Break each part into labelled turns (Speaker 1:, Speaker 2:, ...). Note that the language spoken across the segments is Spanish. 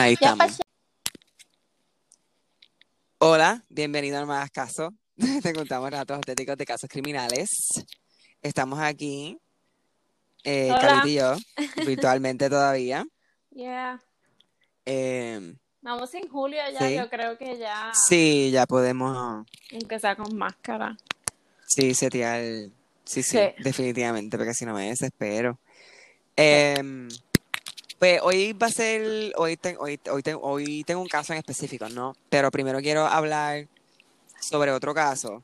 Speaker 1: Ahí
Speaker 2: Ya
Speaker 1: estamos. Hola, bienvenido a Más Caso. Te contamos datos auténticos de casos criminales. Estamos aquí, eh,
Speaker 2: Hola.
Speaker 1: Y yo, virtualmente todavía.
Speaker 2: Yeah.
Speaker 1: Eh,
Speaker 2: Vamos en julio ya,
Speaker 1: Sí.
Speaker 2: yo creo que ya,
Speaker 1: sí, ya podemos,
Speaker 2: aunque sea con máscara.
Speaker 1: sí, setear. Sí, sí,
Speaker 2: Sí.
Speaker 1: definitivamente, porque si no me desespero. Eh, pues hoy va a ser, hoy, ten- hoy, hoy, ten- hoy tengo un caso en específico, ¿no? Pero primero quiero hablar sobre otro caso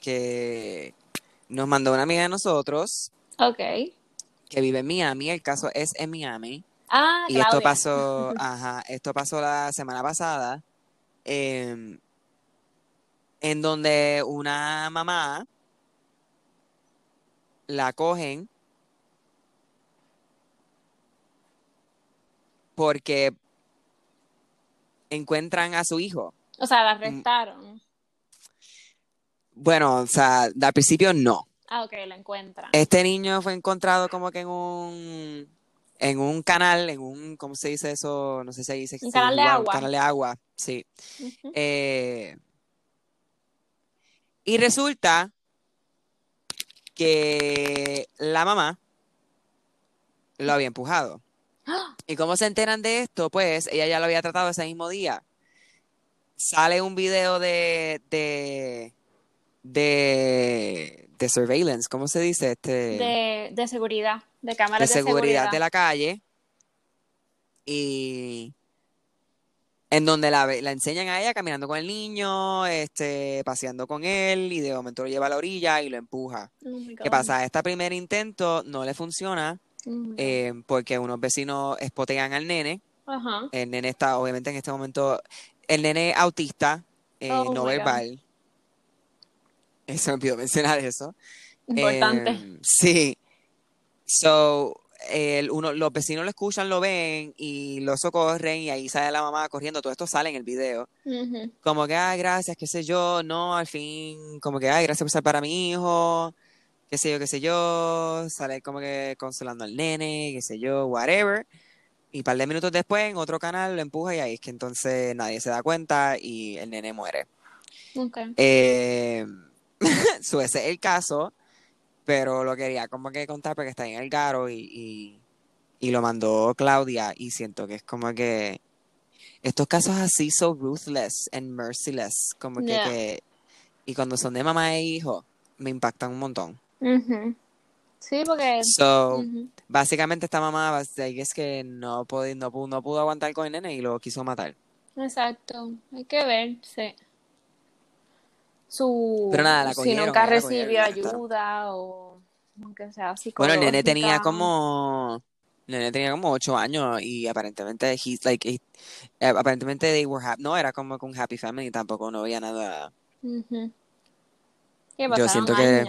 Speaker 1: que nos mandó una amiga de nosotros
Speaker 2: Ok.
Speaker 1: que vive en Miami. El caso es en Miami.
Speaker 2: Ah,
Speaker 1: Y esto pasó, ajá, esto pasó la semana pasada, em, en donde una mamá la cogen porque encuentran a su hijo.
Speaker 2: O sea,
Speaker 1: Mm.
Speaker 2: la arrestaron.
Speaker 1: Bueno, o sea, al principio no.
Speaker 2: Ah, ok, la encuentran.
Speaker 1: Este niño fue encontrado como que en un en un canal, en un, ¿cómo se dice eso? No sé si ahí dice
Speaker 2: Un canal de agua.
Speaker 1: canal de agua, sí. Eh, y resulta que la mamá lo había empujado. ¿Y cómo se enteran de esto? Pues ella ya lo había tratado ese mismo día. Sale un video de, de, de, de surveillance, ¿cómo se dice? Este,
Speaker 2: De, de seguridad, de
Speaker 1: de
Speaker 2: cámaras de,
Speaker 1: seguridad de la calle y en donde la, la enseñan a ella caminando con el niño, este, paseando con él y de momento lo lleva a la orilla y lo empuja.
Speaker 2: Oh
Speaker 1: ¿Qué pasa? Este primer intento no le funciona Eh, porque unos vecinos espotean al nene. El nene está, obviamente, en este momento, el nene autista, eh,
Speaker 2: Oh,
Speaker 1: no verbal. Eh, Se me olvidó mencionar eso.
Speaker 2: Importante.
Speaker 1: Eh, sí. So, el, uno, los vecinos lo escuchan, lo ven y lo socorren y ahí sale la mamá corriendo. Todo esto sale en el video. Como que, ay, gracias, qué sé yo. No, al fin, como que, ay, gracias por salvar a mi hijo. Qué sé yo, qué sé yo. Sale como que consolando al nene, qué sé yo, whatever. Y un par de minutos después, en otro canal, lo empuja y ahí es que entonces nadie se da cuenta y el nene muere.
Speaker 2: Ok.
Speaker 1: Eh, so ese es el caso, pero lo quería como que contar porque está en el Garo y, y, y lo mandó Claudia y siento que es como que estos casos así so ruthless and merciless, como que, que- y cuando son de mamá e hijo, me impactan un montón.
Speaker 2: Ujú. Sí, porque...
Speaker 1: So, básicamente esta mamá guess que no, pudo, no, pudo, no pudo aguantar con el nene y lo quiso matar.
Speaker 2: Exacto, hay que ver, sí. Su,
Speaker 1: Pero nada, la
Speaker 2: si
Speaker 1: cogieron,
Speaker 2: nunca
Speaker 1: cogieron y
Speaker 2: recibió ayuda o aunque sea
Speaker 1: Bueno, el nene tenía como, el nene tenía como ocho años y aparentemente, he's like, he- aparentemente they were happy, no era como con happy family, tampoco no había nada. Yo siento que.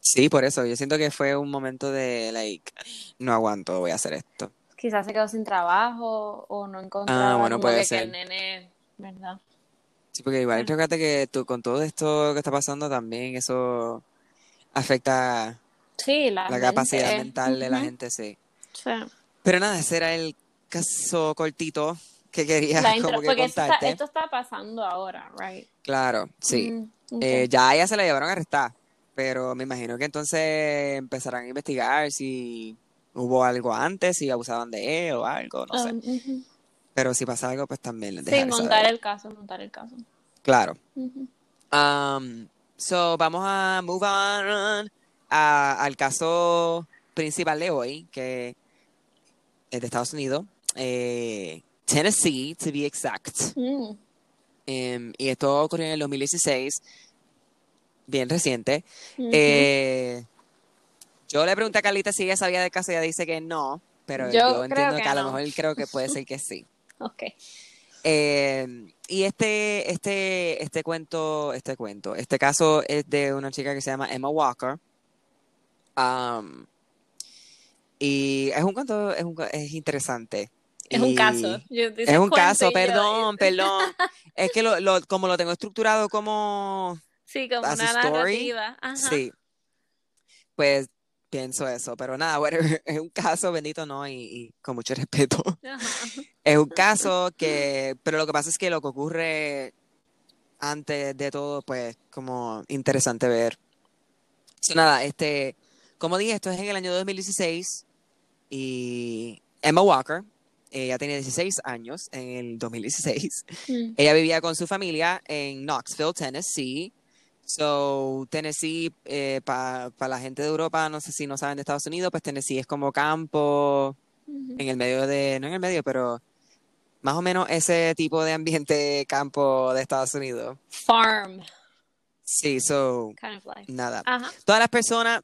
Speaker 1: Sí, por eso, yo siento que fue un momento de, like, no aguanto, voy a hacer esto.
Speaker 2: Quizás se quedó sin trabajo o no encontraba
Speaker 1: Ah, bueno, puede
Speaker 2: que, que el
Speaker 1: ser.
Speaker 2: nene, ¿verdad?
Speaker 1: Sí, porque igual,
Speaker 2: Ah.
Speaker 1: fíjate que tú, con todo esto que está pasando también, eso afecta
Speaker 2: Sí, la
Speaker 1: la capacidad
Speaker 2: mente.
Speaker 1: mental de la gente, sí.
Speaker 2: Sí.
Speaker 1: Pero nada, ese era el caso cortito que quería
Speaker 2: La intro-
Speaker 1: como que
Speaker 2: porque esto está,
Speaker 1: contarte.
Speaker 2: esto está pasando ahora, right?
Speaker 1: Claro, sí.
Speaker 2: Mm.
Speaker 1: Eh, ya a ella se la llevaron a arrestar, pero me imagino que entonces empezarán a investigar si hubo algo antes, si abusaban de él o algo, no sé.
Speaker 2: Um.
Speaker 1: Pero si pasa algo, pues también
Speaker 2: Sí, montar
Speaker 1: saber.
Speaker 2: el caso, montar el caso.
Speaker 1: Claro.
Speaker 2: Ujú.
Speaker 1: Um, so, vamos a move on a- al caso principal de hoy, que es de Estados Unidos, eh, Tennessee, to be exact.
Speaker 2: Mm.
Speaker 1: Em, y esto ocurrió en el 2016. Bien reciente. Eh, yo le pregunté a Carlita si ella sabía del caso, ella dice que no, pero
Speaker 2: Yo
Speaker 1: entiendo
Speaker 2: que
Speaker 1: que, a lo
Speaker 2: no.
Speaker 1: mejor creo que puede ser que sí.
Speaker 2: Ok.
Speaker 1: Eh, y este, este, este cuento, este cuento, este caso es de una chica que se llama Emma Walker. Um, y es un cuento, es, un, es interesante.
Speaker 2: Es un caso. Yo-
Speaker 1: Es un caso,
Speaker 2: yo-
Speaker 1: perdón, perdón. Es que lo, lo- como lo tengo estructurado como
Speaker 2: Sí, como una narrativa. Ajá.
Speaker 1: Sí. Pues pienso eso, pero nada, bueno, es un caso bendito, ¿no? Y, y con mucho respeto.
Speaker 2: Ajá.
Speaker 1: Es un caso que, pero lo que pasa es que lo que ocurre antes de todo, pues, como interesante ver. So, nada, este, como dije, esto es en el año 2016 y Emma Walker, ella tenía 16 años en el 2016.
Speaker 2: Mm.
Speaker 1: Ella vivía con su familia en Knoxville, Tennessee. So, Tennessee, para la gente de Europa, no sé si no saben de Estados Unidos, pues Tennessee es como campo, en el medio de, no en el medio, pero más o menos ese tipo de ambiente campo de Estados Unidos.
Speaker 2: Farm
Speaker 1: Sí, so,
Speaker 2: kind of life.
Speaker 1: nada.
Speaker 2: Ajá.
Speaker 1: Todas las personas,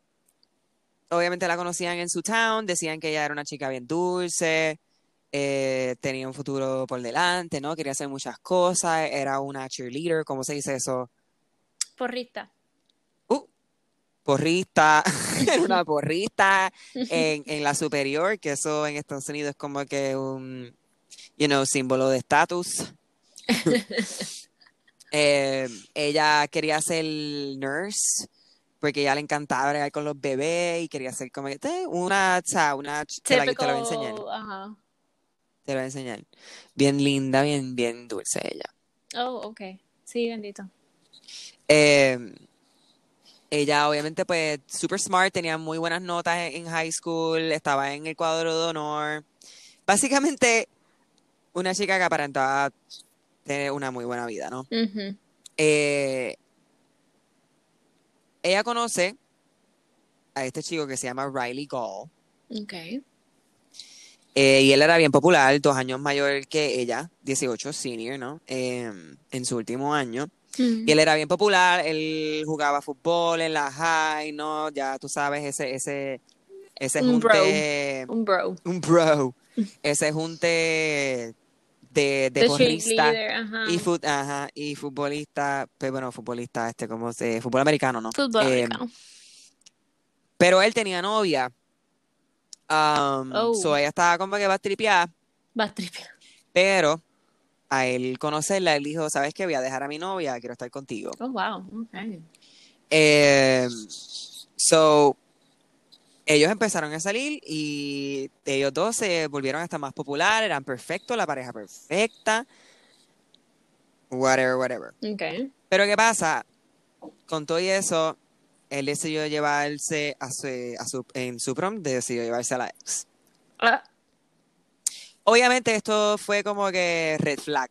Speaker 1: obviamente la conocían en su town, decían que ella era una chica bien dulce, eh, tenía un futuro por delante, ¿no? Quería hacer muchas cosas, era una cheerleader, ¿cómo se dice eso?
Speaker 2: Porrista.
Speaker 1: Uh, porrista, era una porrista en, en la superior, que eso en Estados Unidos es como que un, you know, símbolo de estatus. Eh, ella quería ser nurse porque ella le encantaba bregar con los bebés y quería ser como que una, o sea, una, te la, te la voy a enseñar,
Speaker 2: Ajá.
Speaker 1: te la voy a enseñar. Bien linda, bien, bien dulce ella.
Speaker 2: Oh, ok. Sí, bendito.
Speaker 1: Eh, ella obviamente pues super smart, tenía muy buenas notas en, en high school, estaba en el cuadro de honor. Básicamente una chica que aparentaba tener una muy buena vida, ¿no? Eh, ella conoce a este chico que se llama Riley Gall.
Speaker 2: Ok.
Speaker 1: eh, y él era bien popular, dos años mayor que ella, 18, senior, ¿no? Eh, en su último año. Y él era bien popular, él jugaba fútbol en la high, ¿no? Ya tú sabes, ese, ese, ese
Speaker 2: Un bro.
Speaker 1: junte,
Speaker 2: Un bro.
Speaker 1: un bro, ese junte de, de
Speaker 2: ajá.
Speaker 1: y, fut- ajá, y futbolista, pues bueno, futbolista, este, como se, fútbol americano, ¿no?
Speaker 2: Fútbol
Speaker 1: Eh,
Speaker 2: americano.
Speaker 1: pero él tenía novia, um,
Speaker 2: Oh.
Speaker 1: so ella estaba como que va a tripear,
Speaker 2: Va a tripear.
Speaker 1: pero a él conocerla, él dijo, ¿sabes qué? Voy a dejar a mi novia, quiero estar contigo.
Speaker 2: Oh, wow. Ok.
Speaker 1: Eh, so, ellos empezaron a salir y ellos dos se volvieron hasta más populares, eran perfectos, la pareja perfecta, whatever, whatever.
Speaker 2: Ok.
Speaker 1: Pero ¿qué pasa? Con todo y eso, él decidió llevarse a su, a su, en su prom, decidió llevarse a la ex.
Speaker 2: Ah.
Speaker 1: Obviamente esto fue como que red flag.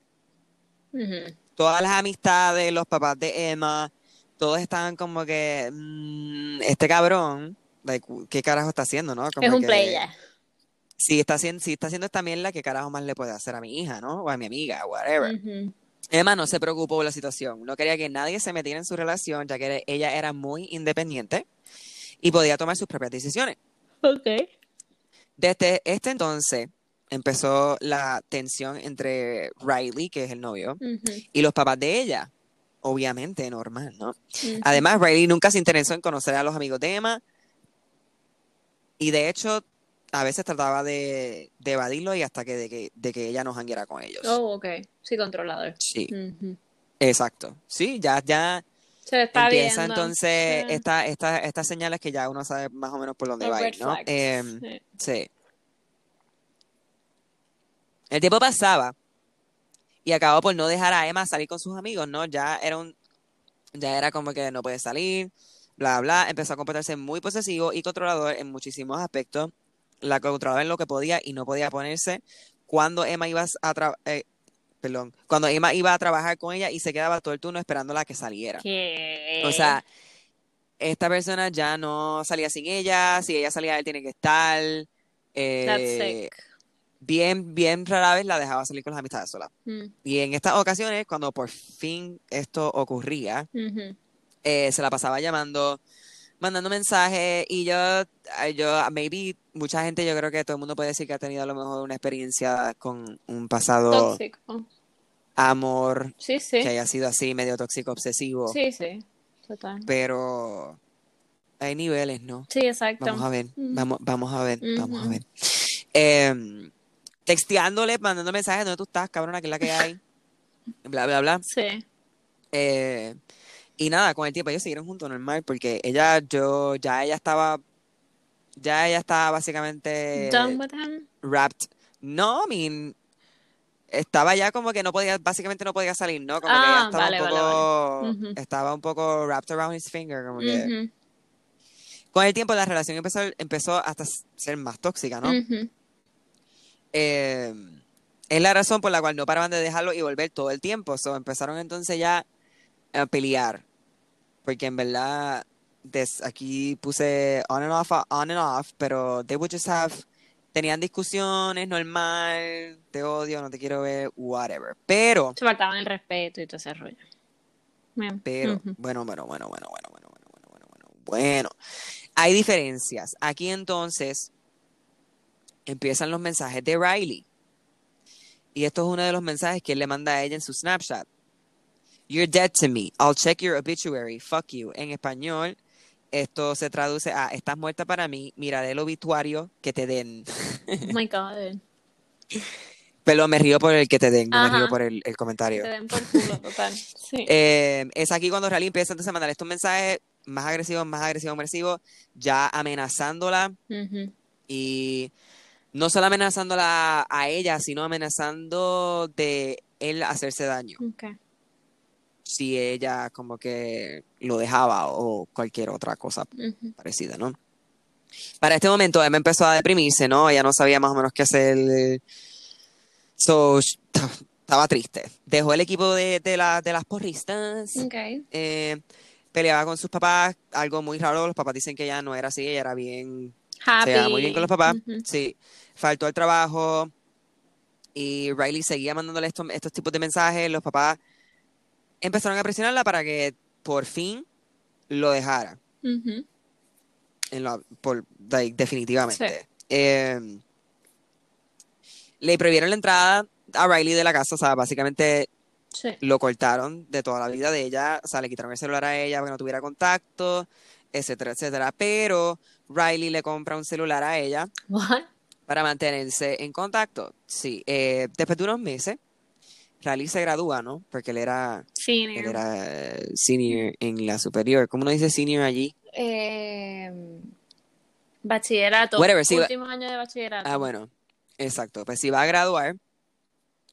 Speaker 1: Todas las amistades, los papás de Emma, todos estaban como que, "Mm, este cabrón, like, ¿qué carajo está haciendo, no? Como
Speaker 2: Es un
Speaker 1: que,
Speaker 2: player.
Speaker 1: Si está haciendo, si está haciendo esta mierda, ¿qué carajo más le puede hacer a mi hija, no? O a mi amiga, whatever. Emma no se preocupó por la situación, no quería que nadie se metiera en su relación, ya que ella era muy independiente y podía tomar sus propias decisiones.
Speaker 2: Ok.
Speaker 1: Desde este entonces empezó la tensión entre Riley, que es el novio, y los papás de ella. Obviamente, normal, ¿no? Además, Riley nunca se interesó en conocer a los amigos de Emma y de hecho a veces trataba de, de evadirlo y hasta que de, que de que ella no jangueara con ellos.
Speaker 2: Oh, ok. Sí, controlador.
Speaker 1: Sí, exacto. Sí, ya, ya
Speaker 2: Se está
Speaker 1: empieza
Speaker 2: viendo.
Speaker 1: entonces
Speaker 2: Sí.
Speaker 1: esta, esta, estas señales que ya uno sabe más o menos por dónde va a ir, ¿no? Em,
Speaker 2: Sí.
Speaker 1: sí. El tiempo pasaba y acabó por no dejar a Emma salir con sus amigos, ¿no? Ya era un, ya era como que no puede salir, bla, bla. Empezó a comportarse muy posesivo y controlador en muchísimos aspectos. La controlaba en lo que podía y no podía ponerse cuando Emma iba a tra- eh, perdón, cuando Emma iba a trabajar con ella y se quedaba todo el turno esperándola a que saliera.
Speaker 2: ¿Qué?
Speaker 1: O sea, esta persona ya no salía sin ella, si ella salía, él tiene que estar. eh,
Speaker 2: That's sick.
Speaker 1: Bien, bien rara vez la dejaba salir con las amistades sola.
Speaker 2: Mm.
Speaker 1: Y en estas ocasiones, cuando por fin esto ocurría, eh, se la pasaba llamando, mandando mensajes y yo, yo, maybe mucha gente, yo creo que todo el mundo puede decir que ha tenido a lo mejor una experiencia con un pasado
Speaker 2: Tóxico.
Speaker 1: amor
Speaker 2: Sí, sí.
Speaker 1: que haya sido así, medio tóxico, obsesivo,
Speaker 2: Sí, sí. Total.
Speaker 1: pero hay niveles, ¿no?
Speaker 2: Sí, exacto.
Speaker 1: Vamos a ver, vamos, vamos a ver, vamos a ver. Em, texteándole, mandando mensajes, ¿dónde tú estás, cabrona? ¿Qué es la que hay? Bla, bla, bla.
Speaker 2: Sí.
Speaker 1: Eh, y nada, con el tiempo ellos siguieron juntos normal, porque ella, yo, ya ella estaba, ya ella estaba básicamente
Speaker 2: Done with him.
Speaker 1: wrapped. No, I mean, estaba ya como que no podía, básicamente no podía salir, ¿no? Como que
Speaker 2: Ah,
Speaker 1: ella estaba
Speaker 2: vale,
Speaker 1: un
Speaker 2: vale,
Speaker 1: poco, estaba un poco wrapped around his finger, como que con el tiempo la relación empezó, empezó hasta ser más tóxica, ¿no?
Speaker 2: ujú.
Speaker 1: Eh, es la razón por la cual no paraban de dejarlo y volver todo el tiempo. So, empezaron entonces ya a pelear. Porque en verdad, des- aquí puse on and off, on and off, pero they would just have, tenían discusiones normal, te odio, no te quiero ver, whatever. Pero,
Speaker 2: Se faltaban el respeto y todo ese rollo. Bien.
Speaker 1: pero, bueno, bueno, bueno, bueno, bueno, bueno, bueno, bueno, bueno, bueno, bueno. Hay diferencias. Aquí entonces empiezan los mensajes de Riley. Y esto es uno de los mensajes que él le manda a ella en su Snapchat. You're dead to me. I'll check your obituary. Fuck you. En español, esto se traduce a estás muerta para mí. Miraré el obituario que te den.
Speaker 2: Oh my God.
Speaker 1: Pero me río por el que te den, no me río por el, el
Speaker 2: Te
Speaker 1: comentario.
Speaker 2: den por culo, total. Sí.
Speaker 1: Eh, es aquí cuando Riley empieza entonces a mandar estos mensajes más agresivos, más agresivos, agresivos, ya amenazándola
Speaker 2: Ujú.
Speaker 1: y no solo amenazándola a ella, sino amenazando de él hacerse daño.
Speaker 2: Ok.
Speaker 1: si ella como que lo dejaba o cualquier otra cosa parecida, ¿no? Para este momento Emma empezó a deprimirse, ¿no? Ella no sabía más o menos qué hacer. So, estaba triste. Dejó el equipo de, de, la- de las porristas.
Speaker 2: Ok.
Speaker 1: eh, peleaba con sus papás, algo muy raro. Los papás dicen que ella no era así, ella era bien se
Speaker 2: Happy.
Speaker 1: llevaba muy bien con los papás. Sí, faltó al trabajo y Riley seguía mandándole estos, estos tipos de mensajes. Los papás empezaron a presionarla para que por fin lo dejara,
Speaker 2: Ujú.
Speaker 1: en la- por, like, definitivamente.
Speaker 2: Sí.
Speaker 1: Eh, le prohibieron la entrada a Riley de la casa, o sea, básicamente
Speaker 2: Sí.
Speaker 1: lo cortaron de toda la vida de ella, o sea, le quitaron el celular a ella para que no tuviera contacto, etcétera, etcétera. Pero Riley le compra un celular a ella
Speaker 2: What?
Speaker 1: Para mantenerse en contacto. Sí, eh, después de unos meses, Riley se gradúa, ¿no? Porque él era, él
Speaker 2: Senior.
Speaker 1: era eh, senior en la superior. ¿Cómo uno dice senior allí?
Speaker 2: Eh, bachillerato.
Speaker 1: Whatever, sí,
Speaker 2: Últimos años de bachillerato.
Speaker 1: Ah, bueno, exacto. Pues sí va a graduar.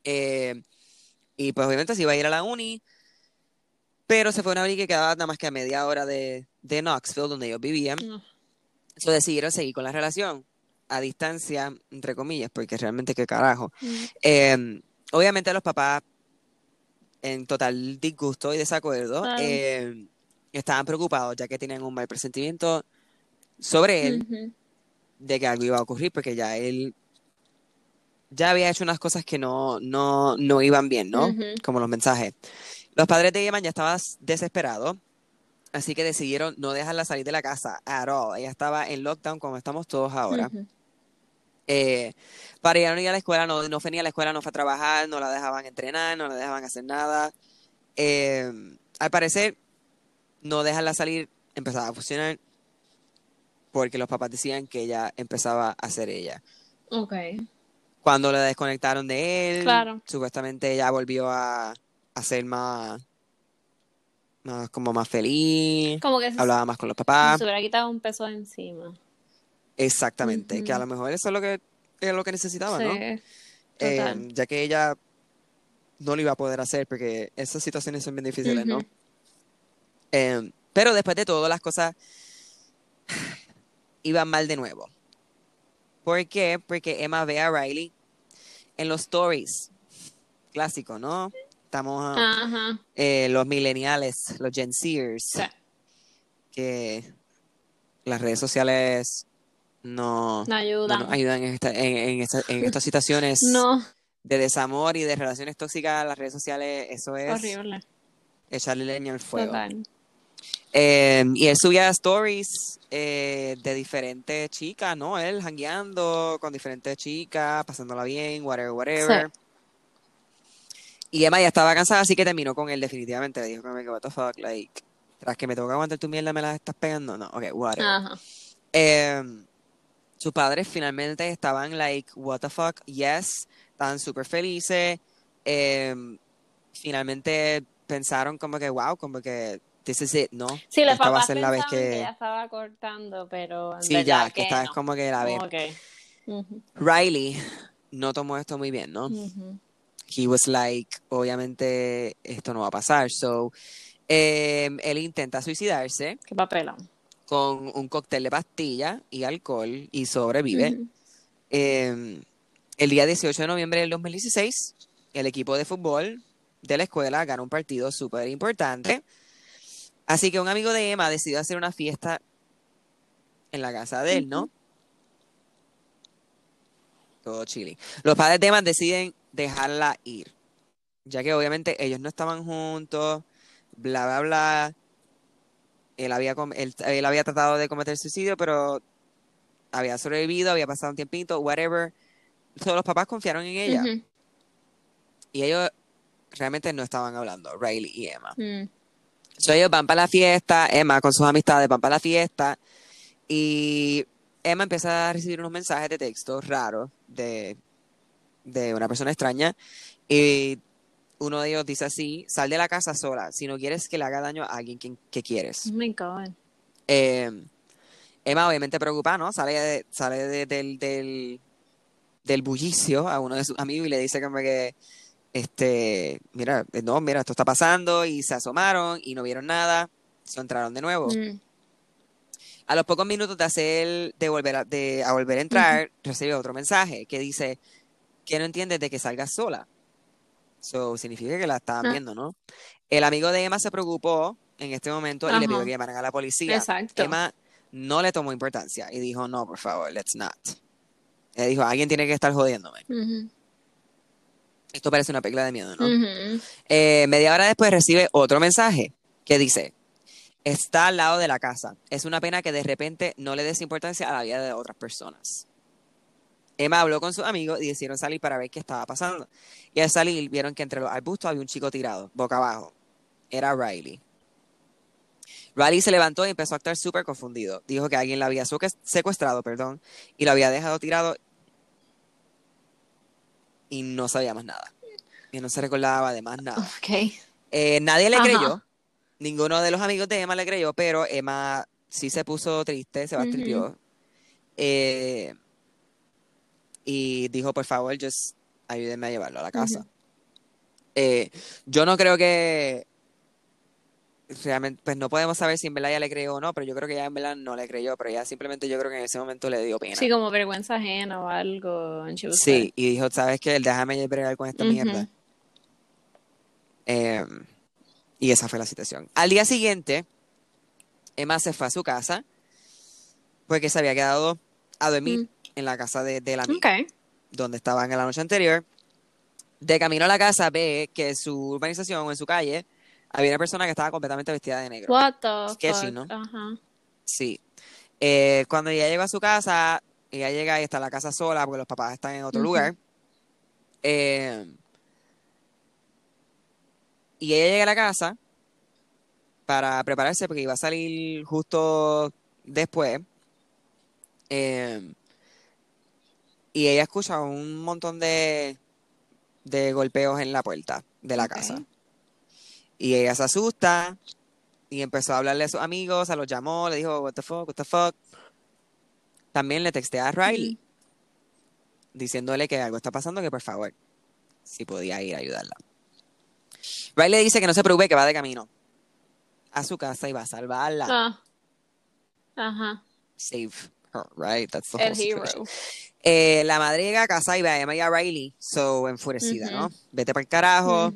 Speaker 1: eh, y pues obviamente sí va a ir a la uni. Pero se fue a una uni que quedaba nada más que a media hora de, de Knoxville, donde ellos vivían.
Speaker 2: No.
Speaker 1: So decidieron seguir con la relación a distancia, entre comillas, porque realmente qué carajo.
Speaker 2: Mm.
Speaker 1: Eh, obviamente los papás, en total disgusto y desacuerdo, eh, estaban preocupados ya que tenían un mal presentimiento sobre él
Speaker 2: Ujú.
Speaker 1: de que algo iba a ocurrir, porque ya él ya había hecho unas cosas que no, no, no iban bien, ¿no?
Speaker 2: Ujú.
Speaker 1: Como los mensajes. Los padres de Eman ya estaban desesperados, así que decidieron no dejarla salir de la casa at all. Ella estaba en lockdown como estamos todos ahora.
Speaker 2: Ujú.
Speaker 1: Eh, para ir a la escuela, no, no ni a la escuela, no fue a trabajar, no la dejaban entrenar, no la dejaban hacer nada. Eh, al parecer, no dejarla salir empezaba a funcionar porque los papás decían que ella empezaba a ser ella.
Speaker 2: Ok.
Speaker 1: Cuando la desconectaron de él,
Speaker 2: Claro.
Speaker 1: supuestamente ella volvió a, a ser más, más, como más feliz,
Speaker 2: Como que se,
Speaker 1: hablaba más con los papás.
Speaker 2: se hubiera quitado un peso de encima.
Speaker 1: Exactamente, que a lo mejor eso es lo que, es lo que necesitaba, ¿no? Eh,
Speaker 2: Total.
Speaker 1: ya que ella no lo iba a poder hacer porque esas situaciones son bien difíciles, ¿no? Eh, pero después de todo, las cosas iban mal de nuevo. ¿Por qué? Porque Emma ve a Riley en los stories. Clásico, ¿no? Estamos eh, los millennials, los Gen Zers,
Speaker 2: Sí.
Speaker 1: que las redes sociales no,
Speaker 2: No
Speaker 1: no
Speaker 2: ayudan.
Speaker 1: nos ayudan en, esta- en, en esta- en estas situaciones
Speaker 2: No,
Speaker 1: de desamor y de relaciones tóxicas. Las redes sociales, eso es
Speaker 2: horrible.
Speaker 1: echarle leña al fuego.
Speaker 2: Total.
Speaker 1: Eh, y él subía stories eh, de diferentes chicas, ¿no? Él jangueando con diferentes chicas, pasándola bien, whatever, whatever. Y Emma ya estaba cansada, así que terminó con él definitivamente. Le dijo que, what the fuck, like, tras que me tengo que aguantar tu mierda, me la estás pegando. No, ok, whatever.
Speaker 2: Ajá.
Speaker 1: Eh, sus padres finalmente estaban like, what the fuck, yes, estaban súper felices. Eh, finalmente pensaron como que, wow, como que this is it, ¿no?
Speaker 2: Sí, los
Speaker 1: Esta va a
Speaker 2: papás
Speaker 1: ser la vez
Speaker 2: que...
Speaker 1: que-
Speaker 2: ya estaba cortando, pero en
Speaker 1: Sí, ya, que
Speaker 2: que
Speaker 1: esta es como que la vez.
Speaker 2: Ok. Ujú,
Speaker 1: Riley no tomó esto muy bien, ¿no?
Speaker 2: ujú.
Speaker 1: He was like, obviamente esto no va a pasar. So, eh, él intenta suicidarse
Speaker 2: Qué papelón.
Speaker 1: Con un cóctel de pastilla y alcohol y sobrevive. Eh, el día 18 de noviembre del 2016, el equipo de fútbol de la escuela ganó un partido súper importante. Así que un amigo de Emma decidió hacer una fiesta en la casa de él, ¿no? Todo chilling. Los padres de Emma deciden dejarla ir, ya que obviamente ellos no estaban juntos, bla, bla, bla. Él había, él, él había tratado de cometer suicidio, pero había sobrevivido, había pasado un tiempito, whatever. Todos los papás confiaron en ella
Speaker 2: Ujú.
Speaker 1: y ellos realmente no estaban hablando, Riley y Emma.
Speaker 2: Mm.
Speaker 1: So, ellos van para la fiesta, Emma con sus amistades van para la fiesta y Emma empieza a recibir unos mensajes de texto raros de, de una persona extraña y uno de ellos dice así, sal de la casa sola si no quieres que le haga daño a alguien que, que quieres.
Speaker 2: Oh my God.
Speaker 1: Eh, Emma obviamente preocupada, ¿no? Sale, de- sale de- del, del, del bullicio a uno de sus amigos y le dice como que, este, mira, no, mira, esto está pasando y se asomaron y no vieron nada, se entraron de nuevo.
Speaker 2: Mm.
Speaker 1: A los pocos minutos de hacer, de volver a, de, a volver a entrar, recibe otro mensaje que dice que no entiendes de que salgas sola. So, significa que la estaban
Speaker 2: Ah.
Speaker 1: viendo, ¿no? El amigo de Emma se preocupó en este momento y le pidió que llamaran a la policía.
Speaker 2: Exacto.
Speaker 1: Emma no le tomó importancia y dijo, no, por favor, let's not. Ella dijo, alguien tiene que estar jodiéndome. Esto parece una película de miedo, ¿no? Eh, media hora después recibe otro mensaje que dice, está al lado de la casa. Es una pena que de repente no le des importancia a la vida de otras personas. Emma habló con sus amigos y decidieron salir para ver qué estaba pasando. Y al salir vieron que entre los arbustos había un chico tirado, boca abajo. Era Riley. Riley se levantó y empezó a estar súper confundido. Dijo que alguien la había secuestrado, perdón, y lo había dejado tirado y no sabía más nada. Y no se recordaba de más nada. Eh, nadie le
Speaker 2: Ajá.
Speaker 1: creyó. Ninguno de los amigos de Emma le creyó, pero Emma sí se puso triste, se bastripió. Eh, y dijo, por favor, just ayúdenme a llevarlo a la casa.
Speaker 2: Ujú.
Speaker 1: Eh, yo no creo que realmente, pues no podemos saber si en verdad ella le creyó o no, pero yo creo que ella en verdad no le creyó, pero ella simplemente yo creo que en ese momento le dio pena.
Speaker 2: Sí, como vergüenza ajena o algo.
Speaker 1: Sí, y dijo, ¿sabes qué? Déjame bregar con esta
Speaker 2: Ujú.
Speaker 1: mierda. Eh, y esa fue la situación. Al día siguiente, Emma se fue a su casa porque se había quedado a dormir
Speaker 2: Mm.
Speaker 1: En la casa de, de la amiga, donde estaban en la noche anterior. De camino a la casa ve que en su urbanización o en su calle había una persona que estaba completamente vestida de negro.
Speaker 2: What the
Speaker 1: Sketchy,
Speaker 2: fuck?
Speaker 1: ¿no? Sí. Eh, cuando ella llegó a su casa, ella llega y está en la casa sola porque los papás están en otro lugar. Eh, y ella llega a la casa para prepararse porque iba a salir justo después. Eh, y ella escucha un montón de, de golpeos en la puerta de la casa. Y ella se asusta y empezó a hablarle a sus amigos, a los llamó, le dijo, what the fuck, what the fuck. También le texté a Riley diciéndole que algo está pasando, que por favor, si podía ir a ayudarla. Riley dice que no se preocupe, que va de camino a su casa y va a salvarla.
Speaker 2: Ah. Ajá.
Speaker 1: Save her, right? That's the
Speaker 2: El
Speaker 1: whole
Speaker 2: hero.
Speaker 1: Eh, la madre llega a casa y ve a Emma y a Riley, so enfurecida. ¿no? Vete para el carajo,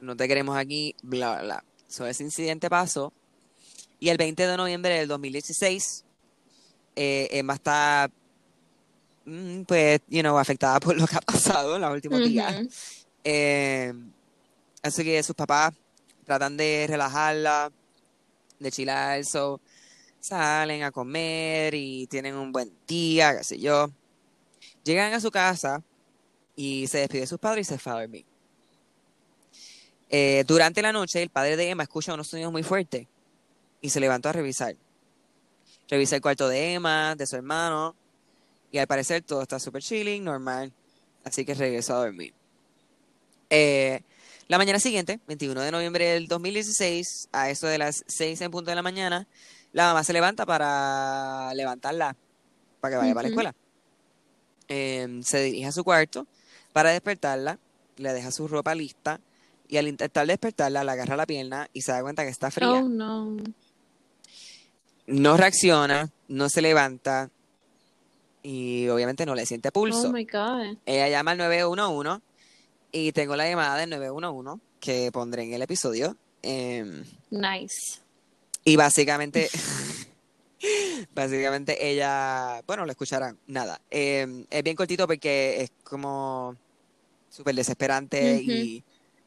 Speaker 1: no te queremos aquí, bla, bla, bla. So, ese incidente pasó. Y el 20 de noviembre del 2016, eh, Emma está, mm, pues, you know, afectada por lo que ha pasado en los últimos días.
Speaker 2: Ujú.
Speaker 1: Eh, así que sus papás tratan de relajarla, de chilar, so salen a comer y tienen un buen día, qué sé yo. Llegan a su casa y se despide de sus padres y se fue a dormir. Eh, durante la noche, el padre de Emma escucha unos sonidos muy fuertes y se levantó a revisar. Revisa el cuarto de Emma, de su hermano, y al parecer todo está súper chilling, normal. Así que regresó a dormir. Eh, la mañana siguiente, 21 de noviembre del 2016, a eso de las 6 en punto de la mañana, la mamá se levanta para levantarla, para que vaya para la escuela. Eh, se dirige a su cuarto para despertarla, le deja su ropa lista y al intentar despertarla, le agarra la pierna y se da cuenta que está fría.
Speaker 2: Oh, no.
Speaker 1: No reacciona, no se levanta y obviamente no le siente pulso.
Speaker 2: Oh, my God.
Speaker 1: Ella llama al 911 y tengo la llamada del 911 que pondré en el episodio. Eh,
Speaker 2: Nice.
Speaker 1: Y básicamente, básicamente ella, bueno, lo escucharán, nada. Eh, es bien cortito porque es como súper desesperante y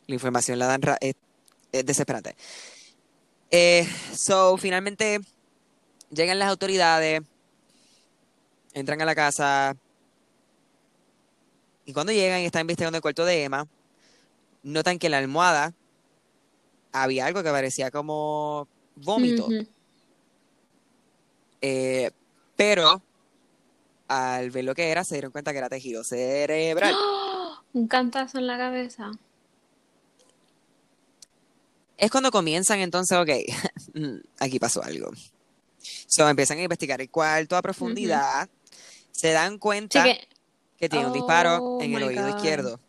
Speaker 1: la información la dan, es desesperante. Eh, so, finalmente llegan las autoridades, entran a la casa y cuando llegan y están investigando el cuarto de Emma, notan que en la almohada había algo que parecía como vómito. Eh, pero al ver lo que era, se dieron cuenta que era tejido cerebral.
Speaker 2: Un cantazo en la cabeza.
Speaker 1: Es cuando comienzan entonces, ok, mm, aquí pasó algo. So, empiezan a investigar el cuarto a profundidad. Se dan cuenta
Speaker 2: que,
Speaker 1: que tiene un disparo
Speaker 2: Oh,
Speaker 1: en el
Speaker 2: my
Speaker 1: oído izquierdo.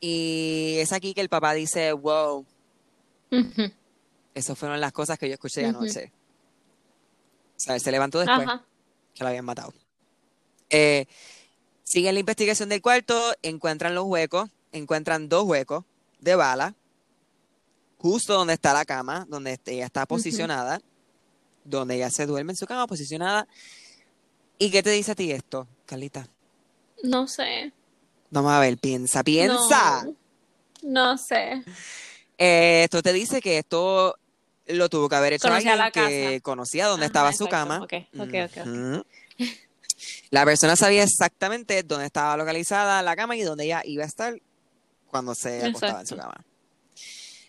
Speaker 1: Y es aquí que el papá dice, wow,
Speaker 2: Ujú.
Speaker 1: esas fueron las cosas que yo escuché anoche. O sea, él se levantó después.
Speaker 2: Ajá.
Speaker 1: que la habían matado. Eh, siguen la investigación del cuarto, encuentran los huecos, encuentran dos huecos de bala, justo donde está la cama, donde ella está posicionada, donde ella se duerme en su cama posicionada. ¿Y qué te dice a ti esto, Carlita?
Speaker 2: No sé.
Speaker 1: Vamos a ver, piensa, piensa.
Speaker 2: No. No sé.
Speaker 1: Eh, esto te dice que esto lo tuvo que haber hecho
Speaker 2: Conocía
Speaker 1: alguien que conocía dónde
Speaker 2: Ajá,
Speaker 1: estaba su cama.
Speaker 2: Ok, ok, ok, ok.
Speaker 1: Ujú. La persona sabía exactamente dónde estaba localizada la cama y dónde ella iba a estar cuando se acostaba en su cama.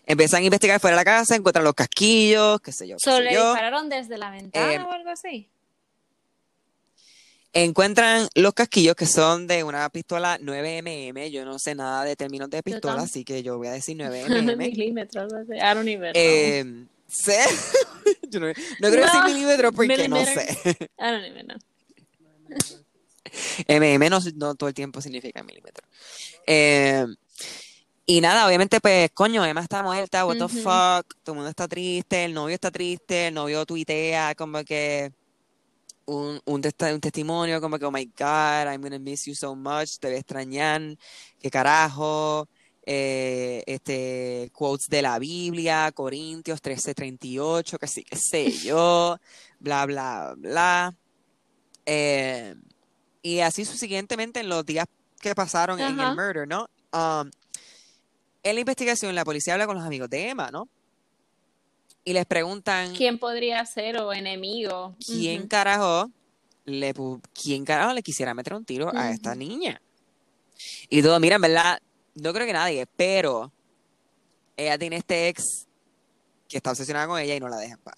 Speaker 1: Empiezan a investigar fuera de la casa, encuentran los casquillos, qué sé yo, qué
Speaker 2: So,
Speaker 1: sé
Speaker 2: ¿le
Speaker 1: yo.
Speaker 2: dispararon desde la ventana
Speaker 1: Eh,
Speaker 2: o algo así?
Speaker 1: Encuentran los casquillos que son de una pistola 9mm. Yo no sé nada de términos de pistola, así que yo voy a decir 9mm.
Speaker 2: Milímetros. I don't even know.
Speaker 1: Eh, sé. Yo no, no creo decir
Speaker 2: No,
Speaker 1: milímetros porque no sé.
Speaker 2: I don't even know.
Speaker 1: MM no, no todo el tiempo significa milímetro. Eh, y nada, obviamente, pues, coño, Emma está muerta, what the fuck, todo el mundo está triste, el novio está triste, el novio tuitea como que un, un, testa- un testimonio como que, oh my God, I'm gonna miss you so much, te voy a extrañar, qué carajo, eh, este, quotes de la Biblia, Corintios 13:38, que sí, qué sé yo, bla, bla, bla. Eh, y así subsiguientemente en los días que pasaron en el murder, ¿no? Um, en la investigación, la policía habla con los amigos de Emma, ¿no? Y les preguntan
Speaker 2: ¿Quién podría ser o enemigo?
Speaker 1: quién
Speaker 2: Ujú.
Speaker 1: carajo le, quién carajo le quisiera meter un tiro a esta niña. Y todo, mira, en verdad, no creo que nadie, pero ella tiene este ex que está obsesionada con ella y no la deja en paz.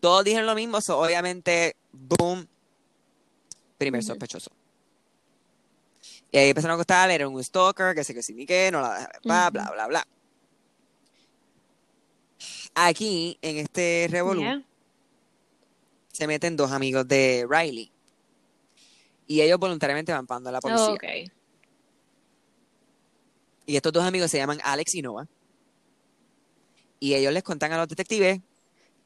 Speaker 1: Todos dijeron lo mismo, so, obviamente, boom, primer sospechoso. Y ahí empezaron a acostar, era un stalker, que sé que sí ni qué, no la deja en paz, bla, bla, bla. Aquí, en este revolú,
Speaker 2: Yeah.
Speaker 1: se meten dos amigos de Riley. Y ellos voluntariamente van pagando a la policía.
Speaker 2: Oh.
Speaker 1: Y estos dos amigos se llaman Alex y Noah. Y ellos les contan a los detectives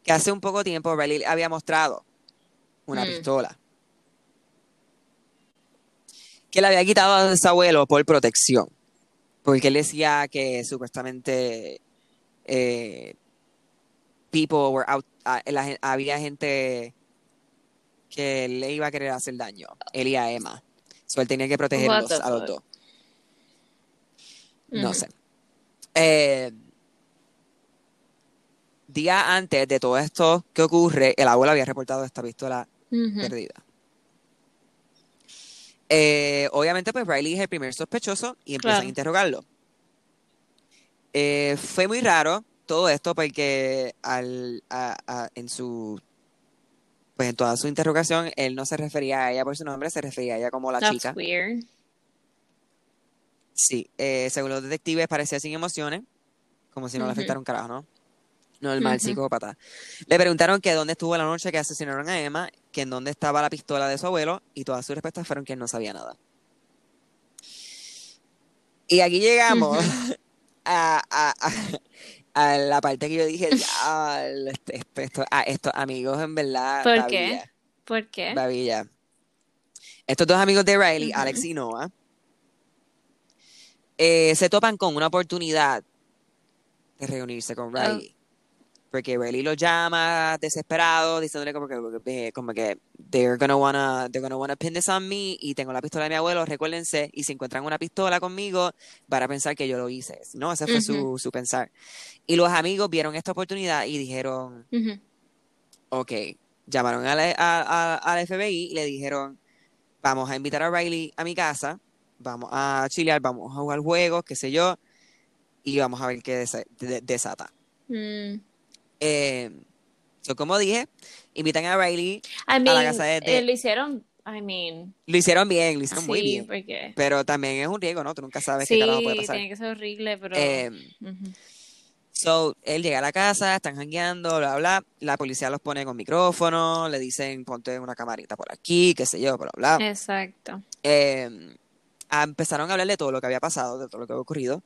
Speaker 1: que hace un poco tiempo Riley había mostrado una
Speaker 2: Mm.
Speaker 1: pistola. Que le había quitado a su abuelo por protección. Porque él decía que supuestamente eh, people were out, ah, la había gente que le iba a querer hacer daño. Él y a Emma. So él tenía que protegerlos a los dos. No
Speaker 2: Ujú.
Speaker 1: sé. Eh, días antes de todo esto que ocurre, el abuelo había reportado esta pistola
Speaker 2: Ujú.
Speaker 1: perdida. Eh, obviamente, pues Riley es el primer sospechoso y empiezan
Speaker 2: Claro.
Speaker 1: a interrogarlo. Eh, fue muy raro todo esto porque al, a- a- en su pues en toda su interrogación él no se refería a ella por su nombre, se refería a ella como la
Speaker 2: That's
Speaker 1: chica.
Speaker 2: weird.
Speaker 1: Sí, eh, según los detectives parecía sin emociones, como si no le
Speaker 2: Ujú.
Speaker 1: afectara un carajo, ¿no? Normal,
Speaker 2: Ujú.
Speaker 1: psicópata. Le preguntaron que dónde estuvo la noche que asesinaron a Emma, que en dónde estaba la pistola de su abuelo, y todas sus respuestas fueron que él no sabía nada. Y aquí llegamos a, a- a- a la parte que yo dije, ya, este- este- esto- a estos amigos en verdad,
Speaker 2: ¿Por qué? ¿Por qué?
Speaker 1: babilla. Estos dos amigos de Riley. Alex y Noah, eh, se topan con una oportunidad de reunirse con
Speaker 2: Oh.
Speaker 1: Porque Riley lo llama desesperado, diciéndole como que, como que they're gonna wanna, they're gonna wanna pin this on me y tengo la pistola de mi abuelo, recuérdense, y si encuentran una pistola conmigo, van a pensar que yo lo hice. No, ese fue su, su pensar. Y los amigos vieron esta oportunidad y dijeron,
Speaker 2: Ujú.
Speaker 1: ok, llamaron al, a- a- al FBI y le dijeron, vamos a invitar a Riley a mi casa, vamos a chilear, vamos a jugar juegos, qué sé yo, y vamos a ver qué desa- de- desata.
Speaker 2: Mm.
Speaker 1: Eh, so, como dije, invitan a Riley,
Speaker 2: I
Speaker 1: la casa de-
Speaker 2: eh, lo hicieron, I mean,
Speaker 1: lo hicieron bien, lo hicieron muy bien,
Speaker 2: porque
Speaker 1: pero también es un riesgo, ¿no? Tú nunca sabes qué
Speaker 2: sí,
Speaker 1: carajo puede pasar.
Speaker 2: tiene que ser horrible, pero
Speaker 1: Eh. So, él llega a la casa, están jangueando, bla, bla, la policía los pone con micrófono, le dicen ponte una camarita por aquí, qué sé yo, bla, bla.
Speaker 2: exacto.
Speaker 1: Eh, ah, empezaron a hablar de todo lo que había pasado, de todo lo que había ocurrido,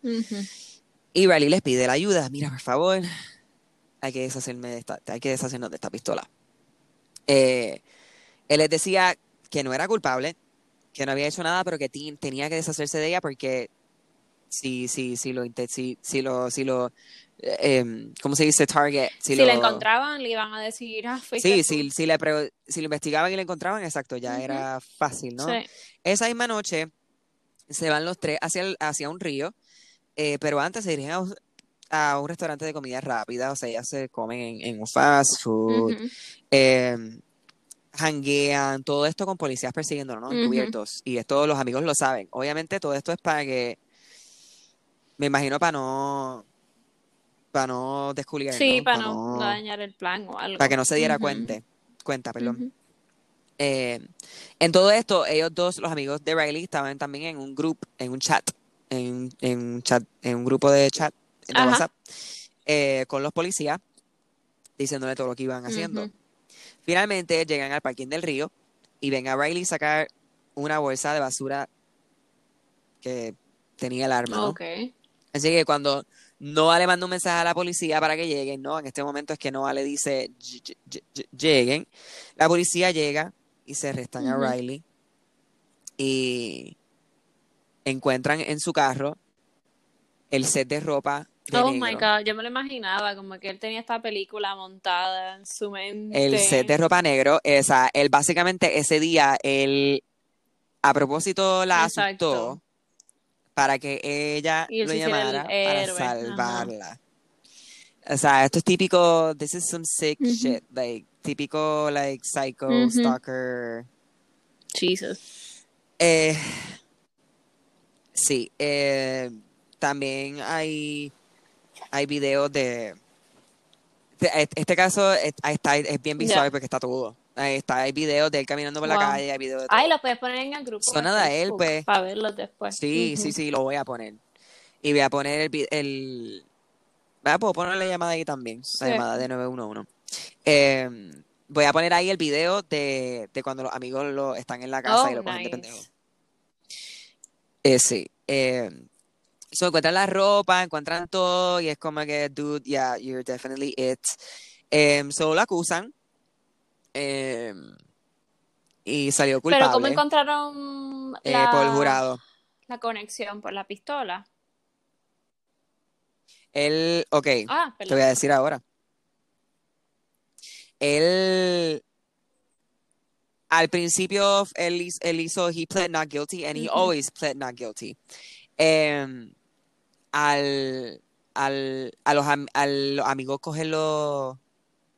Speaker 1: y Riley les pide la ayuda, mira, por favor, hay que deshacerme de esta, hay que deshacernos de esta pistola. Eh, él les decía que no era culpable, que no había hecho nada, pero que tenía que deshacerse de ella porque si, si, si lo, si, si lo, si lo, eh, em, ¿cómo se dice? Target, si
Speaker 2: Si,
Speaker 1: lo,
Speaker 2: la encontraban, le iban a decir, ah,
Speaker 1: sí, si, si, le pre- si lo investigaban y lo encontraban, exacto, ya era fácil, ¿no?
Speaker 2: Sí.
Speaker 1: Esa misma noche se van los tres hacia, el- hacia un río, eh, pero antes se dirigen a, a un restaurante de comida rápida, o sea, ya se comen en, en un fast food,
Speaker 2: Ujú.
Speaker 1: eh, janguean, todo esto con policías persiguiéndolos, ¿no? Encubiertos. Y esto los amigos lo saben. Obviamente todo esto es para que, me imagino para no, para no descubrir,
Speaker 2: Sí,
Speaker 1: ¿no?
Speaker 2: para
Speaker 1: Pa'
Speaker 2: no, no dañar el plan o algo.
Speaker 1: para que no se diera cuenta, cuenta, perdón. Eh, en todo esto, ellos dos, los amigos de Riley, estaban también en un grupo, en un chat, en, en un chat, en un grupo de chat de
Speaker 2: Ajá.
Speaker 1: WhatsApp, eh, con los policías, diciéndole todo lo que iban haciendo. Finalmente llegan al parking del río y ven a Riley sacar una bolsa de basura que tenía el arma, ¿no? Así que cuando Noah le manda un mensaje a la policía para que lleguen, ¿no? En este momento es que Noah le dice "Ll- ll- ll- ll- lleguen. La policía llega y se arrestan
Speaker 2: Ujú.
Speaker 1: a Riley y encuentran en su carro el set de ropa
Speaker 2: Oh my. God, yo me lo imaginaba, como que él tenía esta película montada en su mente.
Speaker 1: El set de ropa negro, esa, él básicamente ese día, él a propósito la
Speaker 2: Exacto.
Speaker 1: asustó para que ella lo
Speaker 2: el
Speaker 1: llamara para
Speaker 2: héroe, ajá.
Speaker 1: salvarla. O sea, esto es típico, this is some sick shit, like, típico, like, psycho, stalker.
Speaker 2: Jesus.
Speaker 1: Eh, sí, eh, también hay, hay videos de, de- este este caso es, está, es bien visual porque está todo. Ahí está, hay videos de él caminando por la calle, hay videos de todo.
Speaker 2: Ay, lo puedes poner en el grupo
Speaker 1: Son
Speaker 2: de
Speaker 1: él, pues.
Speaker 2: Para verlos después.
Speaker 1: Sí, sí, sí, lo voy a poner. Y voy a poner el... el... Ah, puedo poner la llamada ahí también, la llamada de 911. Eh, voy a poner ahí el video de, de cuando los amigos lo, están en la casa
Speaker 2: Oh,
Speaker 1: y lo de
Speaker 2: nice.
Speaker 1: pendejo. Eh, sí. Eh, so, encuentran la ropa, encuentran todo y es como que, dude, yeah, you're definitely it. Eh, solo lo acusan. eh, y salió
Speaker 2: Pero ¿cómo
Speaker 1: culpable
Speaker 2: encontraron
Speaker 1: eh,
Speaker 2: la,
Speaker 1: por el jurado.
Speaker 2: la conexión por la pistola?
Speaker 1: Él, ok.
Speaker 2: Ah,
Speaker 1: Te voy a decir ahora. Él, al principio, él, hiz- él hizo, he pled not guilty, and he always pled not guilty. Em, al, al, a, los, a los amigos cogerlo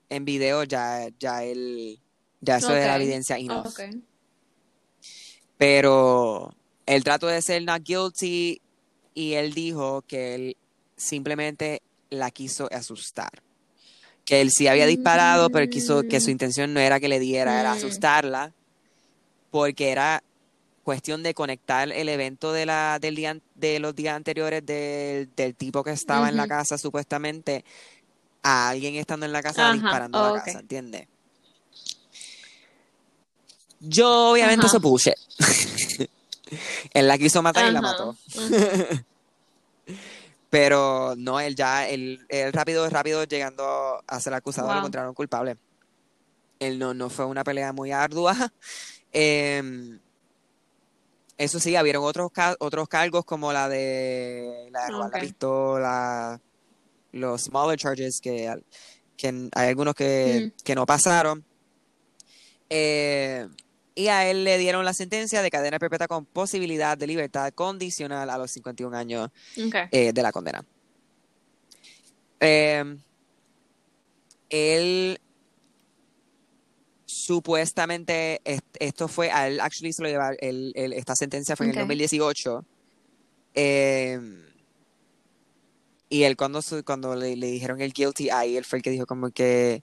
Speaker 1: en video, ya, ya él, ya eso era
Speaker 2: Ok.
Speaker 1: evidencia enough.
Speaker 2: Ok.
Speaker 1: Pero él trató de ser not guilty y él dijo que él simplemente la quiso asustar. Que él sí había disparado, pero quiso que su
Speaker 2: Mm.
Speaker 1: intención no era que le diera, era
Speaker 2: Mm.
Speaker 1: asustarla, porque era cuestión de conectar el evento de la del día de los días anteriores del, del tipo que estaba en la casa supuestamente a alguien estando en la casa
Speaker 2: Ajá,
Speaker 1: disparando a la casa, ¿entiendes? Yo obviamente
Speaker 2: Ajá.
Speaker 1: eso puse. él la quiso matar y la mató. Pero no, él ya, él, él rápido, rápido llegando a ser acusado, lo
Speaker 2: Wow.
Speaker 1: encontraron culpable. Él no, no fue una pelea muy ardua. Em, eso sí, habieron otros, otros cargos como la de la de robar la pistola, los smaller charges que, que hay algunos que,
Speaker 2: Mm.
Speaker 1: que no pasaron. Eh, y a él le dieron la sentencia de cadena perpetua con posibilidad de libertad condicional a los 51 años
Speaker 2: Ok.
Speaker 1: eh, de la condena. Eh, él supuestamente est- esto fue a él actually se lo lleva- él- él- esta sentencia fue en el 2018 eh, y él cuando cuando le, le dijeron el guilty ahí él fue el que dijo como que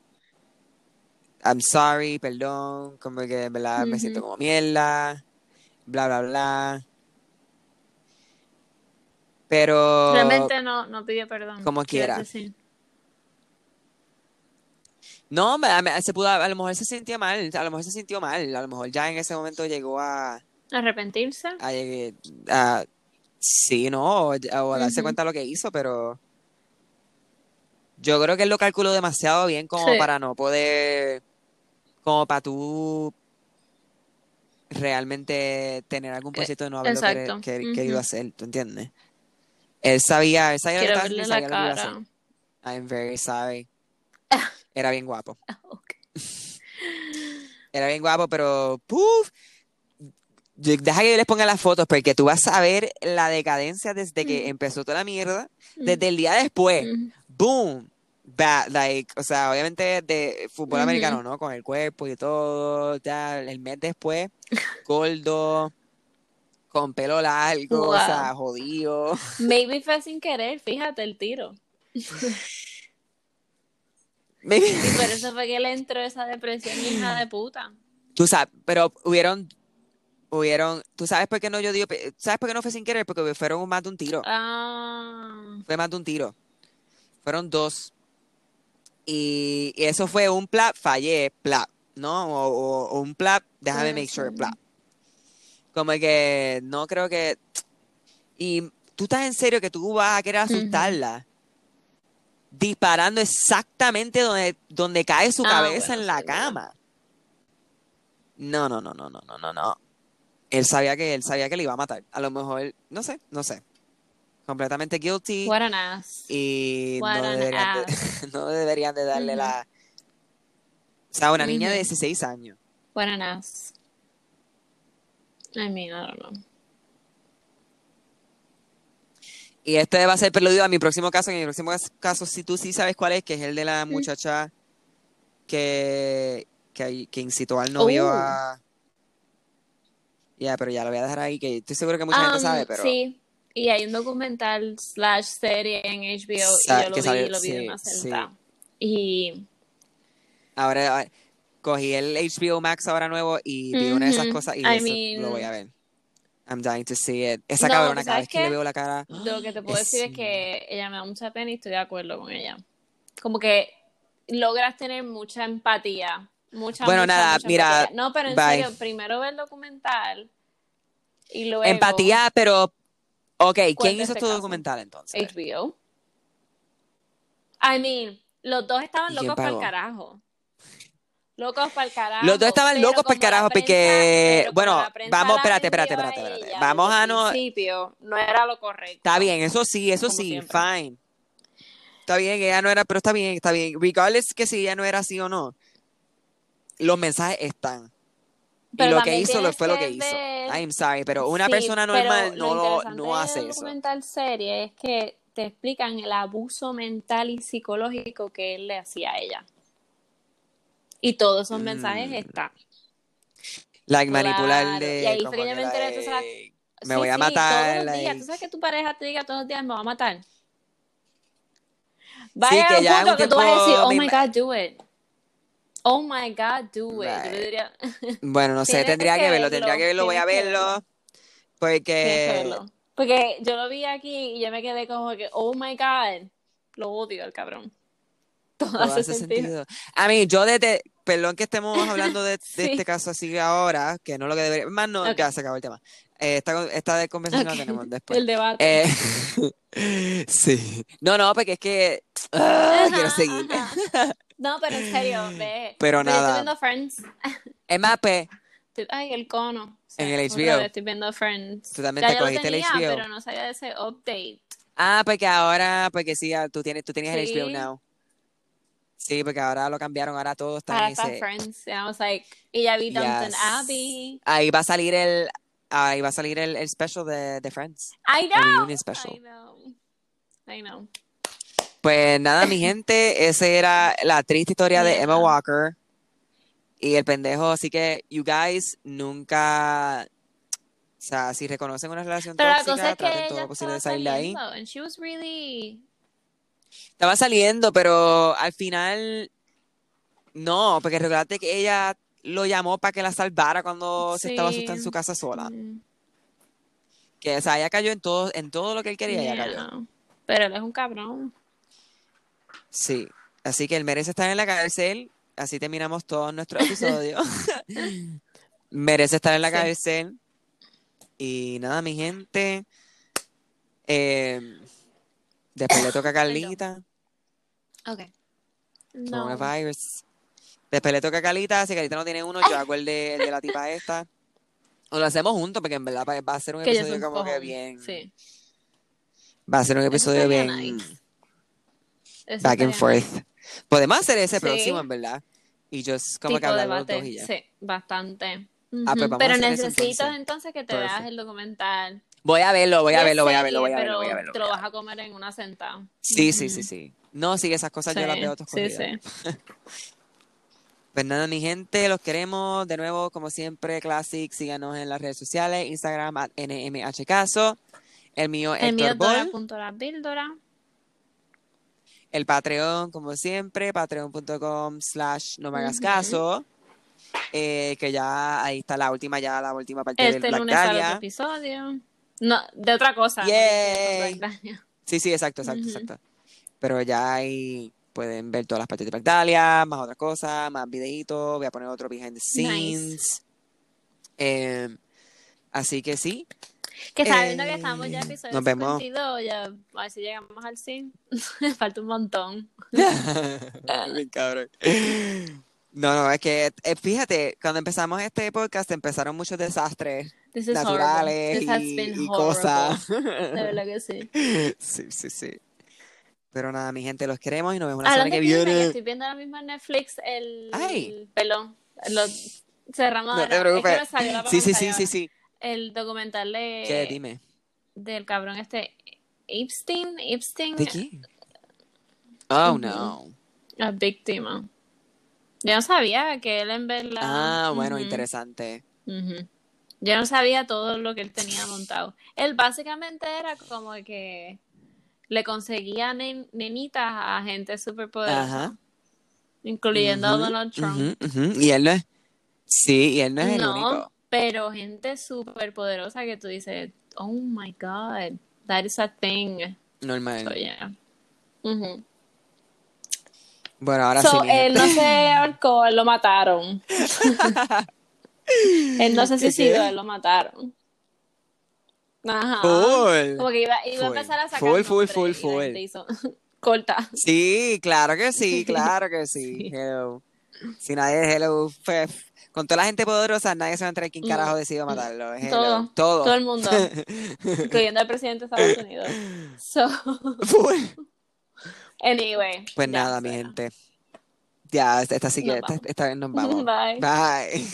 Speaker 1: I'm sorry perdón como que me siento como mierda bla bla bla pero
Speaker 2: Realmente no, no pidió perdón.
Speaker 1: Como quiera. No, se pudo, a lo mejor se sentía mal, a lo mejor se sintió mal, a lo mejor ya en ese momento llegó a,
Speaker 2: Arrepentirse.
Speaker 1: a, a- sí, no, o, o a darse cuenta de lo que hizo, pero yo creo que él lo calculó demasiado bien como
Speaker 2: Sí.
Speaker 1: para no poder, como para tú realmente tener algún
Speaker 2: Eh,
Speaker 1: ciento de no haberlo querer-
Speaker 2: exacto.
Speaker 1: quer- querido
Speaker 2: Ujú.
Speaker 1: hacer, ¿tú entiendes? Él sabía, él sabía lo que
Speaker 2: verle la
Speaker 1: sabía lo que iba a hacer.
Speaker 2: cara.
Speaker 1: I'm very sorry. Era bien guapo.
Speaker 2: Ok.
Speaker 1: Era bien guapo, pero ¡puf! Deja que yo les ponga las fotos porque tú vas a ver la decadencia desde que
Speaker 2: Mm.
Speaker 1: empezó toda la mierda, desde el día después.
Speaker 2: Ujú.
Speaker 1: ¡Boom! Bad, like, o sea, obviamente de fútbol americano, ¿no? Con el cuerpo y todo, ya, el mes después, gordo, con pelo largo, o sea, jodido.
Speaker 2: Maybe fue sin querer, fíjate el tiro. Y por eso fue que le entró esa depresión hija de puta.
Speaker 1: Tú sabes, pero hubieron, hubieron, tú sabes por qué no yo digo, ¿sabes por qué no fue sin querer? Porque fueron más de un tiro.
Speaker 2: Ah.
Speaker 1: Fue más de un tiro. Fueron dos. Y, y eso fue un plap, fallé, plap, ¿no? O, o- o un plap, déjame make sure,
Speaker 2: ser.
Speaker 1: plap. Como que no creo que. Y tú estás en serio que tú vas a querer asustarla. Disparando exactamente donde, donde cae su
Speaker 2: Ah,
Speaker 1: cabeza
Speaker 2: bueno,
Speaker 1: en la cama. No, no, no, no, no, no, no, no. Él sabía que él sabía que le iba a matar. A lo mejor, no sé, no sé. Completamente guilty.
Speaker 2: What an ass.
Speaker 1: Y
Speaker 2: What
Speaker 1: no
Speaker 2: an
Speaker 1: deberían, de, no deberían de darle la... O sea, una niña de
Speaker 2: Ujú.
Speaker 1: 16 años.
Speaker 2: What an ass. I mean, I don't know.
Speaker 1: Y este va a ser preludio a mi próximo caso. En mi próximo caso, si tú sí sabes cuál es, que es el de la muchacha que, que, que incitó al novio
Speaker 2: Oh.
Speaker 1: a... Ya, pero ya lo voy a dejar ahí, que estoy seguro que mucha gente
Speaker 2: Um,
Speaker 1: sabe, pero...
Speaker 2: Sí, y hay un documental slash serie en HBO
Speaker 1: Sa-
Speaker 2: y yo lo vi,
Speaker 1: salió-
Speaker 2: lo vi de
Speaker 1: sí,
Speaker 2: una
Speaker 1: sí.
Speaker 2: Y
Speaker 1: Ahora ah, cogí el HBO Max ahora nuevo y vi una de esas cosas y
Speaker 2: I
Speaker 1: eso
Speaker 2: mean-
Speaker 1: lo voy a ver. I'm dying to see it. Esa
Speaker 2: No,
Speaker 1: cabrona,
Speaker 2: ¿sabes
Speaker 1: cada vez que le veo la cara...
Speaker 2: lo que te puedo
Speaker 1: Es-
Speaker 2: decir es que ella me da mucha pena y estoy de acuerdo con ella. Como que logras tener mucha empatía. Mucha,
Speaker 1: Bueno,
Speaker 2: mucha,
Speaker 1: nada,
Speaker 2: mucha
Speaker 1: mira,
Speaker 2: empatía. No, pero en
Speaker 1: bye.
Speaker 2: serio, primero ve el documental y luego
Speaker 1: Empatía, pero... Ok, ¿quién hizo
Speaker 2: este caso.
Speaker 1: documental entonces?
Speaker 2: HBO. I mean, los dos estaban
Speaker 1: ¿Y quién
Speaker 2: locos para el carajo. Locos para el carajo.
Speaker 1: Los dos estaban locos para el carajo porque, bueno, vamos, espérate, espérate, espérate, espérate.
Speaker 2: ella
Speaker 1: Vamos a no,
Speaker 2: principio, no era lo correcto.
Speaker 1: está bien, eso sí, eso sí,
Speaker 2: siempre.
Speaker 1: fine. Está bien, ella no era, pero está bien, está bien. Regardless que si ella no era así o no, los mensajes están.
Speaker 2: Pero
Speaker 1: y lo que hizo lo fue lo
Speaker 2: que
Speaker 1: hizo.
Speaker 2: ver-
Speaker 1: I'm sorry, pero una
Speaker 2: Sí,
Speaker 1: persona normal no lo no hace eso.
Speaker 2: documental serie es que te explican el abuso mental y psicológico que él le hacía a ella. Y todos esos mensajes
Speaker 1: Mm.
Speaker 2: están.
Speaker 1: Like
Speaker 2: Claro,
Speaker 1: manipularle.
Speaker 2: y ahí fue que yo me
Speaker 1: que,
Speaker 2: enteré
Speaker 1: me
Speaker 2: Sí,
Speaker 1: voy a
Speaker 2: sí,
Speaker 1: matar.
Speaker 2: Todos los días.
Speaker 1: like-
Speaker 2: Tú sabes que tu pareja te diga todos los días me va a matar.
Speaker 1: Sí,
Speaker 2: Vaya
Speaker 1: que
Speaker 2: a un
Speaker 1: ya
Speaker 2: punto
Speaker 1: un
Speaker 2: que tú vas a decir, oh my God, do it. Oh my God, do it. Yo
Speaker 1: Right.
Speaker 2: diría,
Speaker 1: Bueno, no sé, tendría que
Speaker 2: que
Speaker 1: verlo, tendría que verlo, voy a
Speaker 2: que
Speaker 1: verlo. Porque.
Speaker 2: que verlo. Porque yo lo vi aquí y yo me quedé como que, oh my God, lo odio el cabrón. Todo,
Speaker 1: Todo
Speaker 2: hace
Speaker 1: hace
Speaker 2: sentido.
Speaker 1: sentido. A mí, yo desde, perdón que estemos hablando de, de
Speaker 2: Sí.
Speaker 1: este caso así ahora, que no lo que debería, más no,
Speaker 2: Ok.
Speaker 1: ya se acabó el tema. Eh, esta, esta conversación
Speaker 2: Ok.
Speaker 1: la tenemos después.
Speaker 2: El debate.
Speaker 1: Eh, sí. No, no, porque es que ah,
Speaker 2: Ajá,
Speaker 1: quiero seguir.
Speaker 2: ajá. No, pero en serio, ve.
Speaker 1: Pero nada.
Speaker 2: estoy viendo Friends.
Speaker 1: Es más,
Speaker 2: Ay, el cono. Sí,
Speaker 1: En el HBO.
Speaker 2: Estoy viendo Friends.
Speaker 1: Tú también
Speaker 2: ya
Speaker 1: te cogiste el
Speaker 2: tenía,
Speaker 1: HBO.
Speaker 2: pero no sabía de ese update.
Speaker 1: ah, porque ahora, porque sí, tú tienes, tú tenías el HBO
Speaker 2: Sí.
Speaker 1: Now. Sí, porque ahora lo cambiaron, ahora todo está
Speaker 2: Ahora
Speaker 1: en
Speaker 2: está
Speaker 1: ese.
Speaker 2: Friends. And I was like, y ya vi Downton
Speaker 1: Yes.
Speaker 2: Abbey.
Speaker 1: Ahí va a salir el, ahí va a salir el, el special de, de Friends.
Speaker 2: I
Speaker 1: El
Speaker 2: know.
Speaker 1: reunion special.
Speaker 2: I know. I know.
Speaker 1: Pues nada, mi gente, esa era la triste historia de. Emma Walker y el pendejo. Así que, you guys, nunca, o sea, si reconocen una relación
Speaker 2: Pero
Speaker 1: tóxica, traten todo lo posible de salir de ahí.
Speaker 2: And she was really...
Speaker 1: Estaba saliendo, pero al final, no, porque recuerda que ella lo llamó para que la salvara cuando se estaba asustada en su casa sola.
Speaker 2: Mm,
Speaker 1: Que, o sea, ella cayó en todo, en todo lo que él quería, ella cayó.
Speaker 2: yeah. Pero él es un cabrón.
Speaker 1: Sí, así que él merece estar en la cárcel. Así terminamos todos nuestros episodios. merece estar en la
Speaker 2: Sí.
Speaker 1: cárcel. Y nada, mi gente. eh, después le toca a Carlita.
Speaker 2: Ok. No.
Speaker 1: Coronavirus. Después le toca a Carlita. Si Carlita no tiene uno, yo hago el de, el de la tipa esta. O lo hacemos juntos, porque en verdad va a ser un
Speaker 2: Que
Speaker 1: episodio como que bien.
Speaker 2: Sí.
Speaker 1: Va a ser un episodio bien
Speaker 2: nice.
Speaker 1: Back and forth. Podemos hacer ese
Speaker 2: Sí.
Speaker 1: próximo, en verdad. Y yo como que hablar los dos y ya.
Speaker 2: Sí, bastante.
Speaker 1: Ah, pues
Speaker 2: Ujú.
Speaker 1: vamos a
Speaker 2: Pero
Speaker 1: hacer eso
Speaker 2: necesitas
Speaker 1: entonces.
Speaker 2: entonces que te
Speaker 1: Perfect.
Speaker 2: veas el documental.
Speaker 1: Voy a verlo, voy a verlo, voy a verlo, voy a verlo,
Speaker 2: pero
Speaker 1: voy a verlo.
Speaker 2: Te lo vas a comer en una sentada.
Speaker 1: Sí, sí, sí, sí. No, sí, esas cosas yo las veo todas
Speaker 2: sí, sí.
Speaker 1: Pues nada, mi gente, los queremos. De nuevo, como siempre, Classic, síganos en las redes sociales, Instagram, at NMHcaso. El mío,
Speaker 2: El mío es
Speaker 1: Ball.
Speaker 2: Dora.lapíldora.
Speaker 1: El Patreon, como siempre, patreon.com slash no me hagas caso. Eh, que ya ahí está la última, ya la última parte del
Speaker 2: Este
Speaker 1: Black
Speaker 2: lunes sale otro
Speaker 1: Dahlia.
Speaker 2: episodio. No, de otra cosa. no de.
Speaker 1: Sí, sí, exacto, exacto, exacto. Pero ya ahí pueden ver todas las partes de Black Dahlia, más otras cosas, más videitos. Voy a poner otro behind the scenes. Eh, así que sí.
Speaker 2: Que sabiendo que estamos ya
Speaker 1: Eh,
Speaker 2: en episodio
Speaker 1: nos vemos.
Speaker 2: 52, ya a ver si llegamos al 100. Falta un montón.
Speaker 1: Bien cabrón. No, no, es que eh, fíjate, cuando empezamos este podcast empezaron muchos desastres
Speaker 2: This is
Speaker 1: naturales.
Speaker 2: This has been
Speaker 1: y cosas.
Speaker 2: De verdad que sí.
Speaker 1: Sí, sí, sí. Pero nada, mi gente, los queremos y nos vemos la semana que viene.
Speaker 2: estoy viendo ahora mismo en Netflix el
Speaker 1: Ay.
Speaker 2: pelón. Lo cerramos
Speaker 1: No te preocupes.
Speaker 2: Es que
Speaker 1: Sí, sí, sí, sí, sí.
Speaker 2: El documental de
Speaker 1: ¿Qué? Dime.
Speaker 2: del cabrón este Epstein, Epstein,
Speaker 1: ¿De quién? Oh, no.
Speaker 2: la víctima. Yo no sabía que él en verdad.
Speaker 1: Ah, bueno, interesante.
Speaker 2: Yo no sabía todo lo que él tenía montado. Él básicamente era como que le conseguía nen- nenitas a gente súper poderosa,
Speaker 1: Ajá.
Speaker 2: incluyendo a Donald Trump.
Speaker 1: Y él no es. Sí, y él no es el
Speaker 2: No,
Speaker 1: único.
Speaker 2: pero gente súper poderosa que tú dices, oh my God, that is a thing.
Speaker 1: Normal.
Speaker 2: So, yeah.
Speaker 1: Bueno, ahora
Speaker 2: So,
Speaker 1: sí.
Speaker 2: él no
Speaker 1: gente.
Speaker 2: se ahorcó, lo mataron. él no suicidó, él lo mataron. Ajá.
Speaker 1: Full.
Speaker 2: Como que iba, iba a empezar a sacar
Speaker 1: Full, full, full, full.
Speaker 2: hizo- Corta.
Speaker 1: Sí, claro que sí, claro que sí.
Speaker 2: Sí.
Speaker 1: Hello. Si nadie hello, fe- con toda la gente poderosa, nadie se va a enterar quién
Speaker 2: Mm.
Speaker 1: carajo decidió matarlo. Hello.
Speaker 2: Todo,
Speaker 1: Todo.
Speaker 2: todo el mundo, incluyendo al presidente de Estados Unidos. So,
Speaker 1: Full.
Speaker 2: anyway.
Speaker 1: Pues nada, mi gente. Ya, esta, esta sí que,
Speaker 2: Nos
Speaker 1: esta, esta vez nos vamos.
Speaker 2: Bye.
Speaker 1: Bye.